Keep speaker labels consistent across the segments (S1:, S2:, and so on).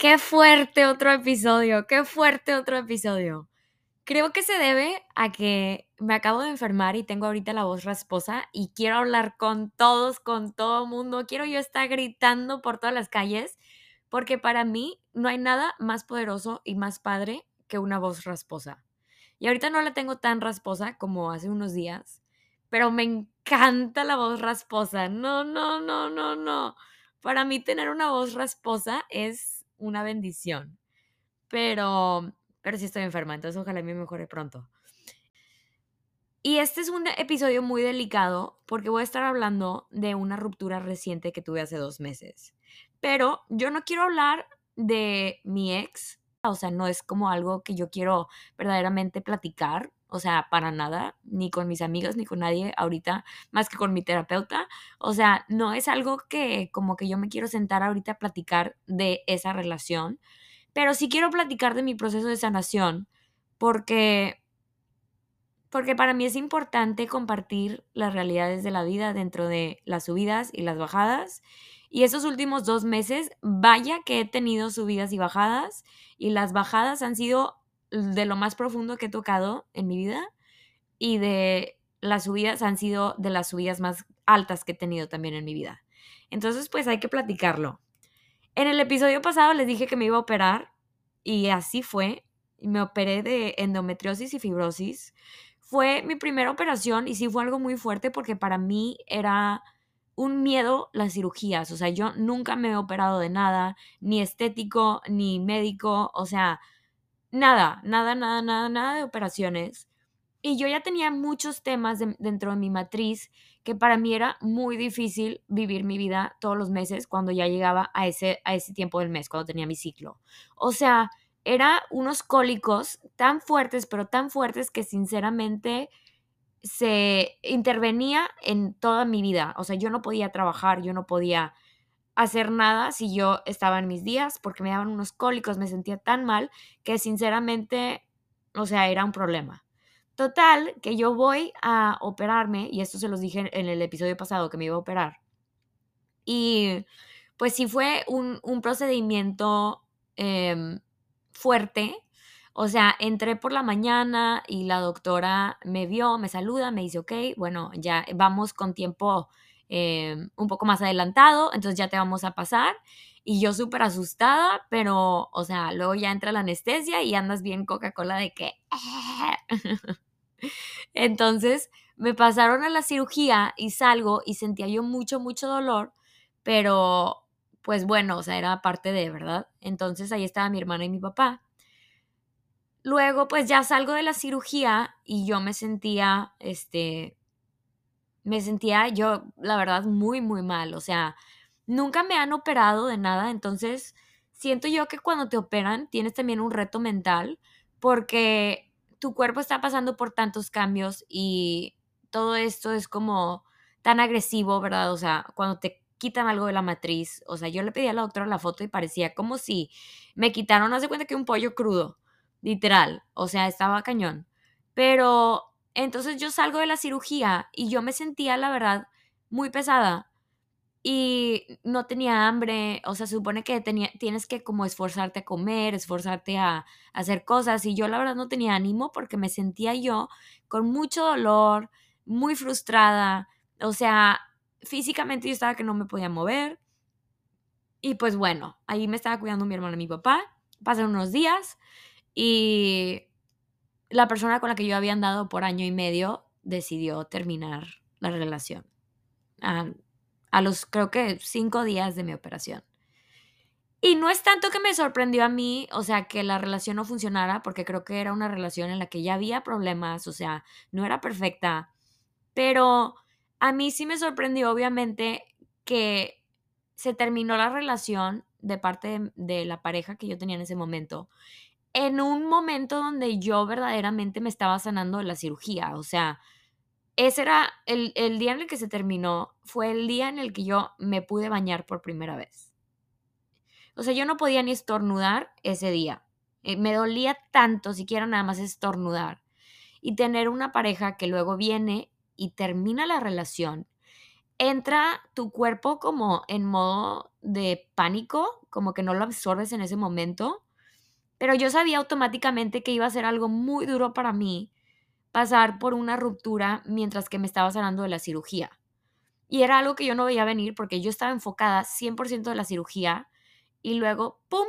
S1: Qué fuerte otro episodio, qué fuerte otro episodio. Creo que se debe a que me acabo de enfermar y tengo ahorita la voz rasposa y quiero hablar con todos, con todo mundo. Quiero yo estar gritando por todas las calles porque para mí no hay nada más poderoso y más padre que una voz rasposa. Y ahorita no la tengo tan rasposa como hace unos días, pero me encanta la voz rasposa. No, no, no, no, no. Para mí tener una voz rasposa es una bendición. Pero pero sí estoy enferma, entonces ojalá me mejore pronto. Y este es un episodio muy delicado porque voy a estar hablando de una ruptura reciente que tuve hace dos meses. Pero yo no quiero hablar de mi ex, o sea, no es como algo que yo quiero verdaderamente platicar, o sea, para nada, ni con mis amigos, ni con nadie ahorita, más que con mi terapeuta. O sea, no es algo que como que yo me quiero sentar ahorita a platicar de esa relación, pero sí quiero platicar de mi proceso de sanación porque porque para mí es importante compartir las realidades de la vida dentro de las subidas y las bajadas. Y esos últimos dos meses, vaya que he tenido subidas y bajadas, y las bajadas han sido de lo más profundo que he tocado en mi vida, y de las subidas han sido de las subidas más altas que he tenido también en mi vida. Entonces, pues hay que platicarlo. En el episodio pasado les dije que me iba a operar y así fue. Me operé de endometriosis y fibrosis. Fue mi primera operación y sí fue algo muy fuerte porque para mí era un miedo las cirugías. O sea, yo nunca me he operado de nada, ni estético, ni médico, o sea, nada, nada, nada, nada, nada de operaciones. Y yo ya tenía muchos temas dentro de mi matriz que para mí era muy difícil vivir mi vida todos los meses cuando ya llegaba a ese, a ese tiempo del mes, cuando tenía mi ciclo. O sea, era unos cólicos tan fuertes, pero tan fuertes que sinceramente se intervenía en toda mi vida. O sea, yo no podía trabajar, yo no podía hacer nada si yo estaba en mis días porque me daban unos cólicos, me sentía tan mal que sinceramente, o sea, era un problema. Total, que yo voy a operarme, y esto se los dije en el episodio pasado que me iba a operar. Y pues sí fue un, procedimiento em, fuerte. O sea, entré por la mañana y la doctora me vio, me saluda, me dice, ok, bueno, ya vamos con tiempo em, un poco más adelantado, entonces ya te vamos a pasar. Y yo súper asustada, pero, o sea, luego ya entra la anestesia y andas bien Coca-Cola de que... Entonces me pasaron a la cirugía y salgo y sentía yo mucho, mucho dolor, pero pues bueno, o sea, era parte de, ¿verdad? Entonces ahí estaba mi hermana y mi papá. Luego pues ya salgo de la cirugía y yo me sentía, este, me sentía yo, la verdad, muy, muy mal. O sea, nunca me han operado de nada, entonces siento yo que cuando te operan tienes también un reto mental porque tu cuerpo está pasando por tantos cambios y todo esto es como tan agresivo, ¿verdad? O sea, cuando te quitan algo de la matriz, o sea, yo le pedí a la doctora la foto y parecía como si me quitaron, hace cuenta que un pollo crudo, literal, o sea, estaba cañón. Pero entonces yo salgo de la cirugía y yo me sentía, la verdad, muy pesada y no tenía hambre, o sea, se supone que tenía, tienes que como esforzarte a comer, esforzarte a, hacer cosas y yo la verdad no tenía ánimo porque me sentía yo con mucho dolor, muy frustrada, o sea, físicamente yo estaba que no me podía mover y pues bueno, ahí me estaba cuidando mi hermano y mi papá, pasaron unos días y la persona con la que yo había andado por año y medio decidió terminar la relación. A los creo que cinco días de mi operación. Y no es tanto que me sorprendió a mí, o sea, que la relación no funcionara, porque creo que era una relación en la que ya había problemas, o sea, no era perfecta, pero a mí sí me sorprendió, obviamente, que se terminó la relación de parte de la pareja que yo tenía en ese momento, en un momento donde yo verdaderamente me estaba sanando de la cirugía, o sea, ese era el, día en el que se terminó, fue el día en el que yo me pude bañar por primera vez. O sea, yo no podía ni estornudar ese día. Eh, me dolía tanto siquiera nada más estornudar. Y tener una pareja que luego viene y termina la relación, entra tu cuerpo como en modo de pánico, como que no lo absorbes en ese momento, pero yo sabía automáticamente que iba a ser algo muy duro para mí pasar por una ruptura mientras que me estaba sanando de la cirugía. Y era algo que yo no veía venir porque yo estaba enfocada 100% de la cirugía y luego, ¡pum!,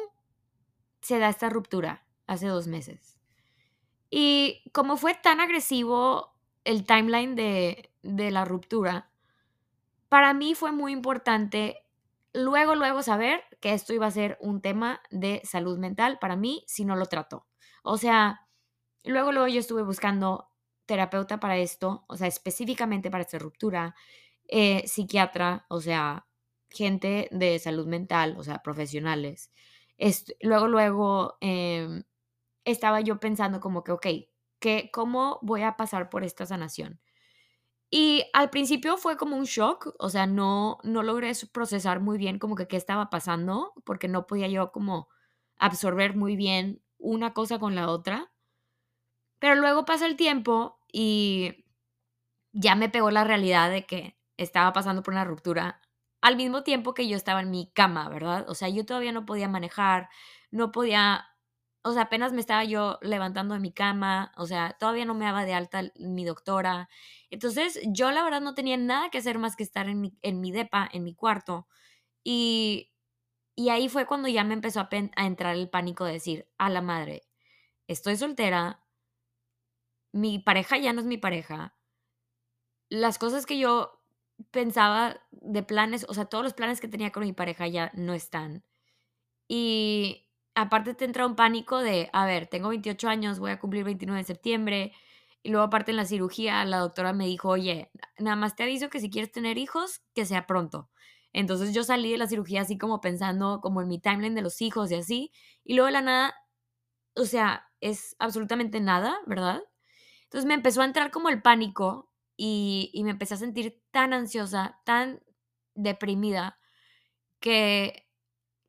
S1: se da esta ruptura hace dos meses. Y como fue tan agresivo el timeline de, de la ruptura, para mí fue muy importante luego, luego saber que esto iba a ser un tema de salud mental para mí si no lo trato. O sea, luego, luego yo estuve buscando terapeuta para esto, o sea, específicamente para esta ruptura, eh, psiquiatra, o sea, gente de salud mental, o sea, profesionales. luego, luego em, estaba yo pensando como que, ok, ¿qué, ¿cómo voy a pasar por esta sanación? Y al principio fue como un shock, o sea, no, no logré procesar muy bien como que qué estaba pasando, porque no podía yo como absorber muy bien una cosa con la otra. Pero luego pasa el tiempo y ya me pegó la realidad de que estaba pasando por una ruptura al mismo tiempo que yo estaba en mi cama, ¿verdad? O sea, yo todavía no podía manejar, no podía, o sea, apenas me estaba yo levantando de mi cama, o sea, todavía no me daba de alta mi doctora. Entonces, yo la verdad no tenía nada que hacer más que estar en mi, en mi depa, en mi cuarto. Y, y ahí fue cuando ya me empezó a, entrar el pánico de decir, a la madre, estoy soltera, mi pareja ya no es mi pareja. Las cosas que yo pensaba de planes, o sea, todos los planes que tenía con mi pareja ya no están. Y aparte te entra un pánico de, a ver, tengo 28 años, voy a cumplir 29 de septiembre. Y luego aparte en la cirugía, la doctora me dijo, oye, nada más te aviso que si quieres tener hijos, que sea pronto. Entonces yo salí de la cirugía así como pensando como en mi timeline de los hijos y así. Y luego de la nada, o sea, es absolutamente nada, ¿verdad? Entonces me empezó a entrar como el pánico y, y, me empecé a sentir tan ansiosa, tan deprimida, que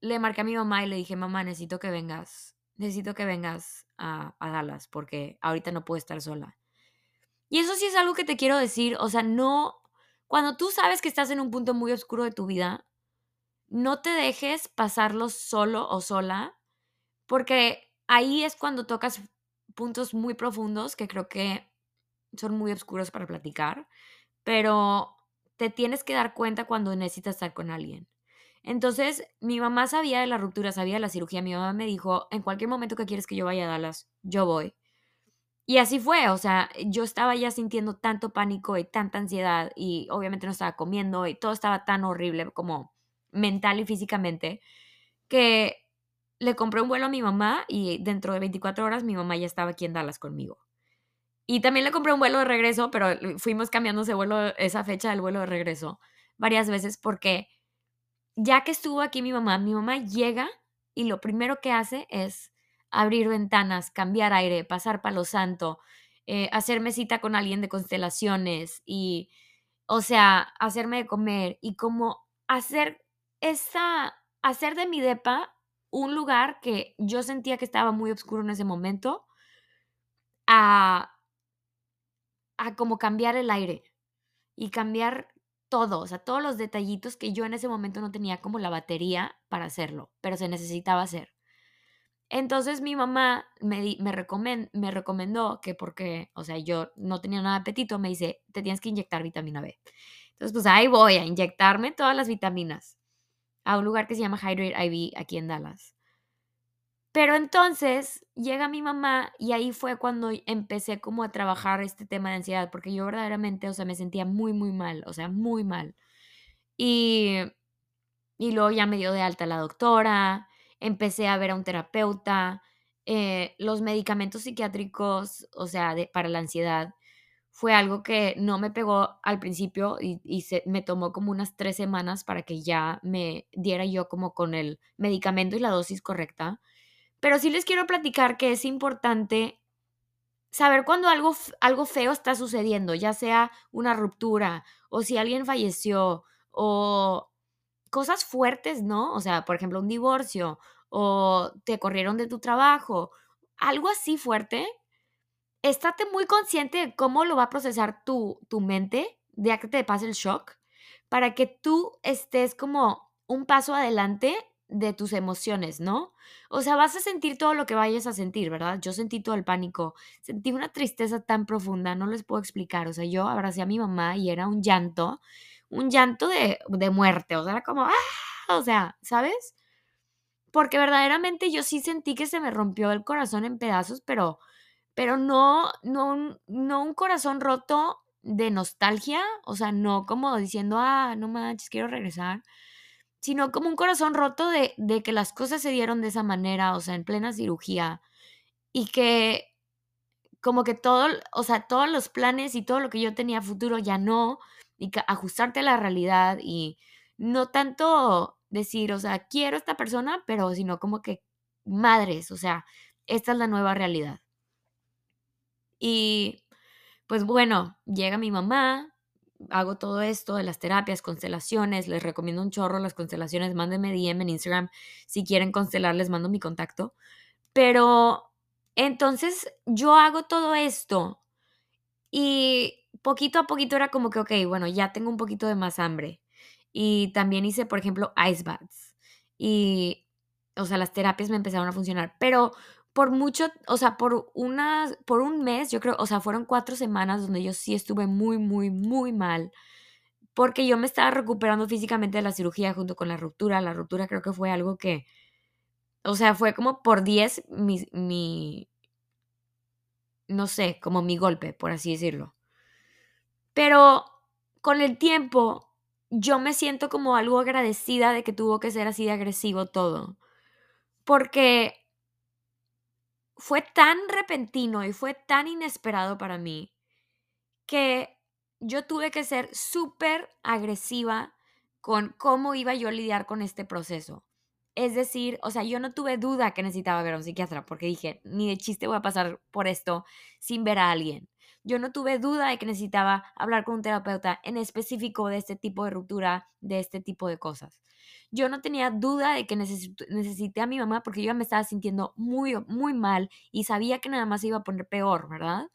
S1: le marqué a mi mamá y le dije, mamá, necesito que vengas, necesito que vengas a, a Dallas porque ahorita no puedo estar sola. Y eso sí es algo que te quiero decir, o sea, no, cuando tú sabes que estás en un punto muy oscuro de tu vida, no te dejes pasarlo solo o sola, porque ahí es cuando tocas puntos muy profundos que creo que son muy oscuros para platicar, pero te tienes que dar cuenta cuando necesitas estar con alguien. Entonces, mi mamá sabía de la ruptura, sabía de la cirugía. Mi mamá me dijo, en cualquier momento que quieres que yo vaya a Dallas, yo voy. Y así fue, o sea, yo estaba ya sintiendo tanto pánico y tanta ansiedad y obviamente no estaba comiendo y todo estaba tan horrible como mental y físicamente que le compré un vuelo a mi mamá y dentro de 24 horas mi mamá ya estaba aquí en Dallas conmigo. Y también le compré un vuelo de regreso, pero fuimos cambiando ese vuelo, esa fecha del vuelo de regreso varias veces porque ya que estuvo aquí mi mamá, mi mamá llega y lo primero que hace es abrir ventanas, cambiar aire, pasar palo santo, eh, hacerme cita con alguien de constelaciones y, o sea, hacerme de comer y como hacer esa, hacer de mi depa un lugar que yo sentía que estaba muy oscuro en ese momento, a, a como cambiar el aire y cambiar todo, o sea, todos los detallitos que yo en ese momento no tenía como la batería para hacerlo, pero se necesitaba hacer. Entonces mi mamá me, me, me recomendó que porque, o sea, yo no tenía nada de apetito, me dice, te tienes que inyectar vitamina B. Entonces, pues ahí voy a inyectarme todas las vitaminas a un lugar que se llama Hydrate IV aquí en Dallas. Pero entonces llega mi mamá y ahí fue cuando empecé como a trabajar este tema de ansiedad, porque yo verdaderamente, o sea, me sentía muy, muy mal, o sea, muy mal. Y, y luego ya me dio de alta la doctora, empecé a ver a un terapeuta, eh, los medicamentos psiquiátricos, o sea, para la ansiedad, fue algo que no me pegó al principio y, se, me tomó como unas tres semanas para que ya me diera yo como con el medicamento y la dosis correcta. Pero sí les quiero platicar que es importante saber cuando algo, algo feo está sucediendo, ya sea una ruptura o si alguien falleció o cosas fuertes, ¿no? O sea, por ejemplo, un divorcio o te corrieron de tu trabajo, algo así fuerte estate muy consciente de cómo lo va a procesar tu, tu mente, ya que te pase el shock, para que tú estés como un paso adelante de tus emociones, ¿no? O sea, vas a sentir todo lo que vayas a sentir, ¿verdad? Yo sentí todo el pánico, sentí una tristeza tan profunda, no les puedo explicar. O sea, yo abracé a mi mamá y era un llanto, un llanto de, de muerte, o sea, era como, ¡ah! O sea, ¿sabes? Porque verdaderamente yo sí sentí que se me rompió el corazón en pedazos, pero, pero no, no, no un corazón roto de nostalgia, o sea, no como diciendo, ah, no manches, quiero regresar, sino como un corazón roto de, de que las cosas se dieron de esa manera, o sea, en plena cirugía, y que como que todo, o sea, todos los planes y todo lo que yo tenía futuro ya no, y ajustarte a la realidad y no tanto decir, o sea, quiero a esta persona, pero sino como que madres, o sea, esta es la nueva realidad. Y pues bueno, llega mi mamá, hago todo esto de las terapias, constelaciones, les recomiendo un chorro las constelaciones, mándenme DM en Instagram si quieren constelar, les mando mi contacto. Pero entonces yo hago todo esto y poquito a poquito era como que, ok, bueno, ya tengo un poquito de más hambre. Y también hice, por ejemplo, ice baths. Y, o sea, las terapias me empezaron a funcionar. Pero por mucho, o sea, por unas, por un mes, yo creo, o sea, fueron cuatro semanas donde yo sí estuve muy, muy, muy mal, porque yo me estaba recuperando físicamente de la cirugía junto con la ruptura. La ruptura creo que fue algo que, o sea, fue como por diez mi, mi no sé, como mi golpe, por así decirlo. Pero con el tiempo, yo me siento como algo agradecida de que tuvo que ser así de agresivo todo. Porque fue tan repentino y fue tan inesperado para mí que yo tuve que ser súper agresiva con cómo iba yo a lidiar con este proceso. Es decir, o sea, yo no tuve duda que necesitaba ver a un psiquiatra porque dije, ni de chiste voy a pasar por esto sin ver a alguien. Yo no tuve duda de que necesitaba hablar con un terapeuta en específico de este tipo de ruptura, de este tipo de cosas yo no tenía duda de que necesité a mi mamá porque yo me estaba sintiendo muy, muy mal y sabía que nada más se iba a poner peor, ¿verdad?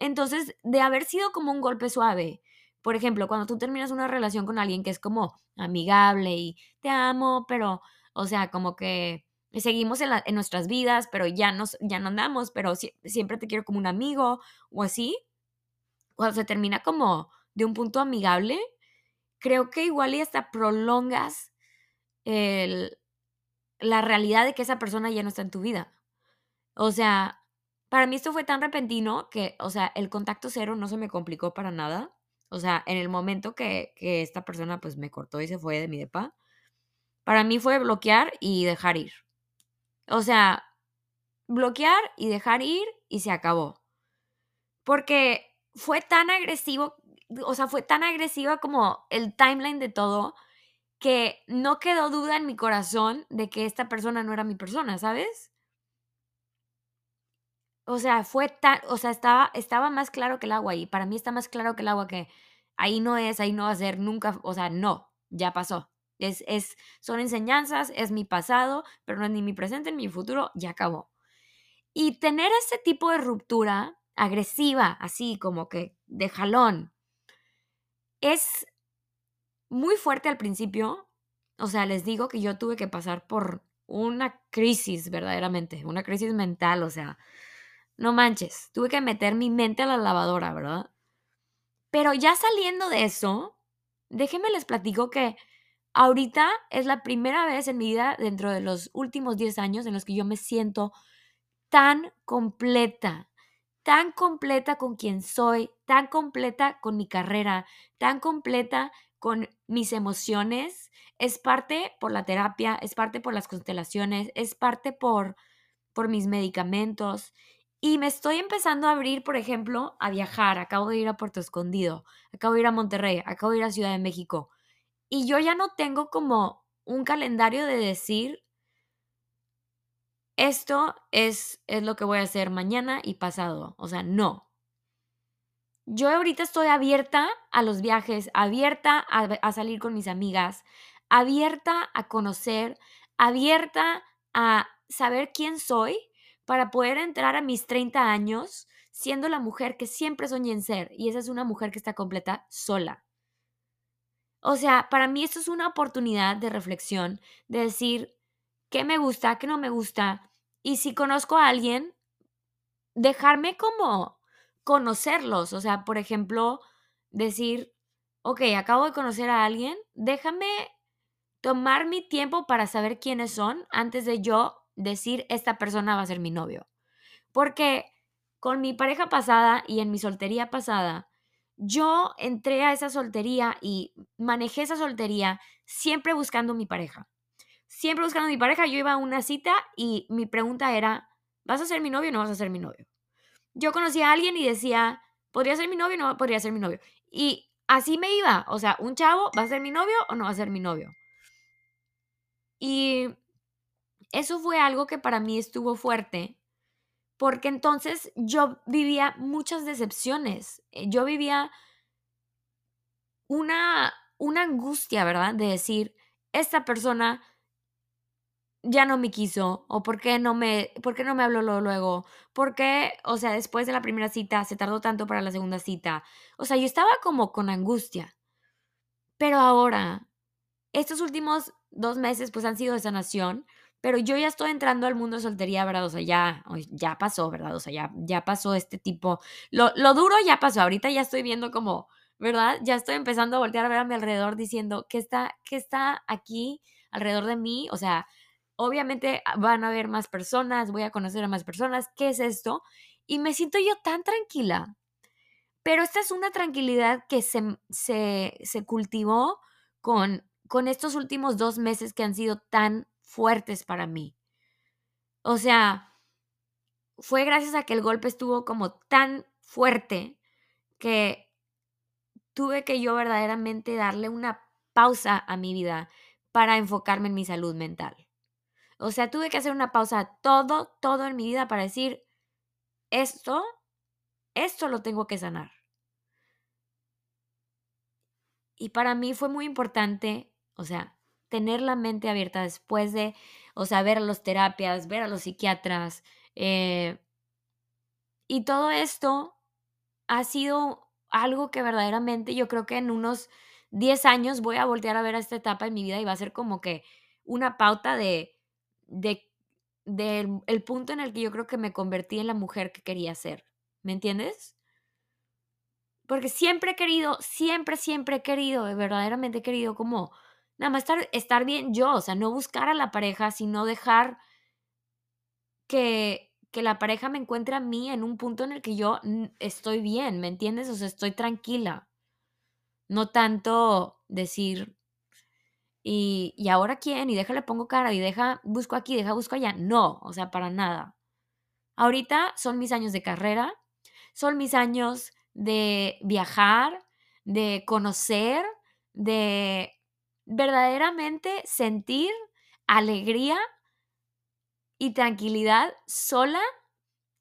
S1: Entonces, de haber sido como un golpe suave, por ejemplo, cuando tú terminas una relación con alguien que es como amigable y te amo, pero, o sea, como que seguimos en, nuestras vidas, pero ya, no andamos, pero siempre te quiero como un amigo o así, cuando se termina como de un punto amigable, creo que igual y hasta prolongas la realidad de que esa persona ya no está en tu vida. O sea, para mí esto fue tan repentino que, o sea, el contacto cero no se me complicó para nada. O sea, en el momento que, que esta persona pues me cortó y se fue de mi depa, para mí fue bloquear y dejar ir. O sea, bloquear y dejar ir y se acabó. Porque fue tan agresivo, o sea, fue tan agresiva como el timeline de todo que no quedó duda en mi corazón de que esta persona no era mi persona, ¿sabes? O sea, fue tan, o sea, estaba, estaba más claro que el agua y para mí está más claro que el agua que ahí no es, ahí no va a ser nunca, o sea, no, ya pasó. Es, es, son enseñanzas, es mi pasado, pero no es ni mi presente ni mi futuro, ya acabó. Y tener ese tipo de ruptura agresiva, así como que de jalón, es muy fuerte al principio. O sea, les digo que yo tuve que pasar por una crisis verdaderamente, una crisis mental, o sea, no manches, tuve que meter mi mente a la lavadora, ¿verdad? Pero ya saliendo de eso, déjenme les platico que ahorita es la primera vez en mi vida, dentro de los últimos 10 años, en los que yo me siento tan completa, tan completa con quien soy, tan completa con mi carrera, tan completa con mis emociones, es parte por la terapia, es parte por las constelaciones, es parte por, por mis medicamentos. Y me estoy empezando a abrir, por ejemplo, a viajar. Acabo de ir a Puerto Escondido, acabo de ir a Monterrey, acabo de ir a Ciudad de México. Y yo ya no tengo como un calendario de decir, esto es, es lo que voy a hacer mañana y pasado. O sea, no yo ahorita estoy abierta a los viajes, abierta a, salir con mis amigas, abierta a conocer, abierta a saber quién soy para poder entrar a mis 30 años siendo la mujer que siempre soñé en ser. Y esa es una mujer que está completa sola. O sea, para mí esto es una oportunidad de reflexión, de decir qué me gusta, qué no me gusta. Y si conozco a alguien, dejarme como conocerlos. O sea, por ejemplo, decir, ok, acabo de conocer a alguien, déjame tomar mi tiempo para saber quiénes son antes de yo decir, esta persona va a ser mi novio. Porque con mi pareja pasada y en mi soltería pasada, yo entré a esa soltería y manejé esa soltería siempre buscando mi pareja. Siempre buscando mi pareja, yo iba a una cita y mi pregunta era, ¿vas a ser mi novio o no vas a ser mi novio? Yo conocí a alguien y decía, ¿podría ser mi novio o no podría ser mi novio? Y así me iba, o sea, un chavo, ¿va a ser mi novio o no va a ser mi novio? Y eso fue algo que para mí estuvo fuerte, porque entonces yo vivía muchas decepciones, eh, yo vivía una, una angustia, ¿verdad? De decir, esta persona ya no me quiso, o por qué no me, por qué no me habló luego, por qué, o sea, después de la primera cita se tardó tanto para la segunda cita. O sea, yo estaba como con angustia. Pero ahora, estos últimos dos meses pues han sido de sanación, pero yo ya estoy entrando al mundo de soltería, ¿verdad? O sea, ya, ya pasó, ¿verdad? O sea, ya, ya pasó este tipo, lo, lo duro ya pasó, ahorita ya estoy viendo como, ¿verdad? Ya estoy empezando a voltear a ver a mi alrededor diciendo, ¿qué está, qué está aquí alrededor de mí? O sea, obviamente ah, van a haber más personas, voy a conocer a más personas, ¿qué es esto? Y me siento yo tan tranquila. Pero esta es una tranquilidad que se, se, se cultivó con con estos últimos dos meses que han sido tan fuertes para mí. O sea, fue gracias a que el golpe estuvo como tan fuerte que tuve que yo verdaderamente darle una pausa a mi vida para enfocarme en mi salud mental. O sea, tuve que hacer una pausa todo, todo en mi vida para decir, esto, esto lo tengo que sanar. Y para mí fue muy importante o sea, tener la mente abierta después de, o sea, ver a los terapias, ver a los psiquiatras. Eh, y todo esto ha sido algo que verdaderamente yo creo que en unos 10 años voy a voltear a ver a esta etapa en mi vida y va a ser como que una pauta de, de, el punto en el que yo creo que me convertí en la mujer que quería ser. ¿Me entiendes? Porque siempre he querido, siempre, siempre he querido, verdaderamente he querido como nada más estar, estar bien yo, o sea, no buscar a la pareja, sino dejar que, que la pareja me encuentre a mí en un punto en el que yo estoy bien, ¿me entiendes? O sea, estoy tranquila. No tanto decir, y, y ahora quién, y déjale pongo cara, y deja, busco aquí, deja, busco allá. No, o sea, para nada. Ahorita son mis años de carrera, son mis años de viajar, de conocer, de verdaderamente sentir alegría y tranquilidad sola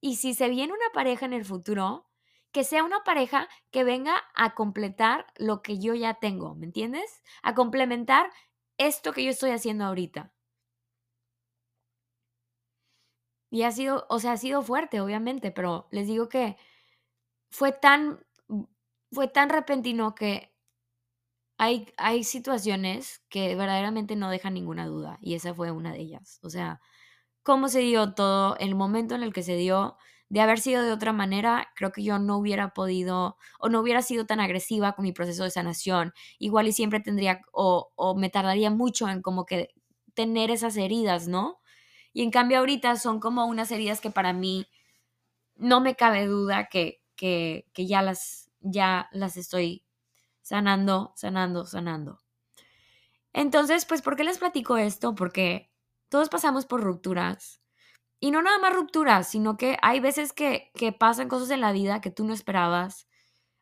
S1: y si se viene una pareja en el futuro, que sea una pareja que venga a completar lo que yo ya tengo, ¿me entiendes? A complementar esto que yo estoy haciendo ahorita. Y ha sido, o sea, ha sido fuerte, obviamente, pero les digo que fue tan, fue tan repentino que hay, hay situaciones que verdaderamente no dejan ninguna duda y esa fue una de ellas. O sea, cómo se dio todo, el momento en el que se dio, de haber sido de otra manera, creo que yo no hubiera podido o no hubiera sido tan agresiva con mi proceso de sanación. Igual y siempre tendría o, o me tardaría mucho en como que tener esas heridas, ¿no? Y en cambio ahorita son como unas heridas que para mí no me cabe duda que, que, que ya, las, ya las estoy sanando, sanando, sanando. Entonces, pues, ¿por qué les platico esto? Porque todos pasamos por rupturas. Y no nada más rupturas, sino que hay veces que, que pasan cosas en la vida que tú no esperabas.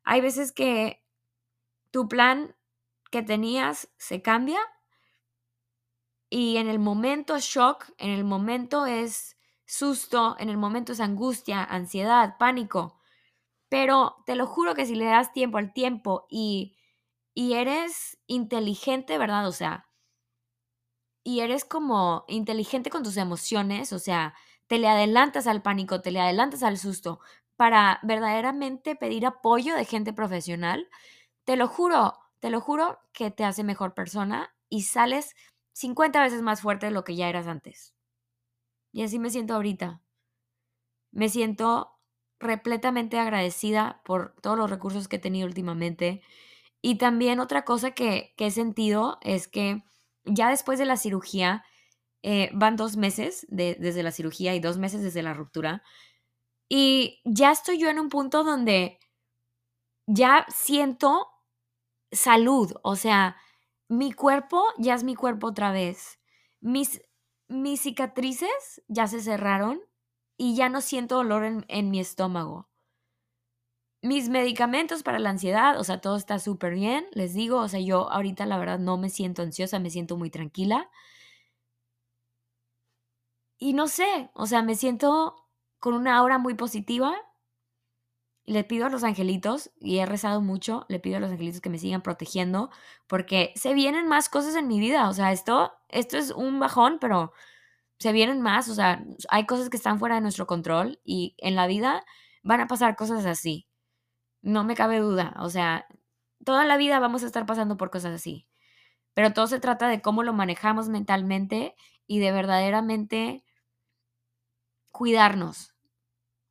S1: Hay veces que tu plan que tenías se cambia y en el momento es shock, en el momento es susto, en el momento es angustia, ansiedad, pánico. Pero te lo juro que si le das tiempo al tiempo y, y eres inteligente, ¿verdad? O sea, y eres como inteligente con tus emociones, o sea, te le adelantas al pánico, te le adelantas al susto para verdaderamente pedir apoyo de gente profesional, te lo juro, te lo juro que te hace mejor persona y sales 50 veces más fuerte de lo que ya eras antes. Y así me siento ahorita. Me siento repletamente agradecida por todos los recursos que he tenido últimamente. Y también otra cosa que, he sentido es que ya después de la cirugía, eh, van dos meses desde la cirugía y dos meses desde la ruptura. Y ya estoy yo en un punto donde ya siento salud, o sea, mi cuerpo ya es mi cuerpo otra vez. Mis, mis cicatrices ya se cerraron y ya no siento dolor en, en mi estómago. Mis medicamentos para la ansiedad, o sea, todo está súper bien, les digo, o sea, yo ahorita la verdad no me siento ansiosa, me siento muy tranquila. Y no sé, o sea, me siento con una aura muy positiva le pido a los angelitos, y he rezado mucho, le pido a los angelitos que me sigan protegiendo, porque se vienen más cosas en mi vida. O sea, esto, esto es un bajón, pero se vienen más. O sea, hay cosas que están fuera de nuestro control y en la vida van a pasar cosas así. No me cabe duda. O sea, toda la vida vamos a estar pasando por cosas así. Pero todo se trata de cómo lo manejamos mentalmente y de verdaderamente cuidarnos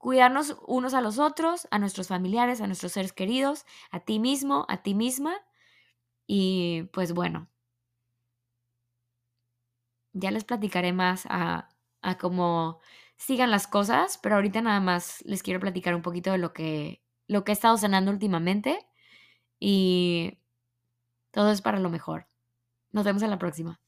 S1: cuidarnos unos a los otros, a nuestros familiares, a nuestros seres queridos, a ti mismo, a ti misma. Y pues bueno, ya les platicaré más a, a cómo sigan las cosas, pero ahorita nada más les quiero platicar un poquito de lo que, lo que he estado cenando últimamente y todo es para lo mejor. Nos vemos en la próxima.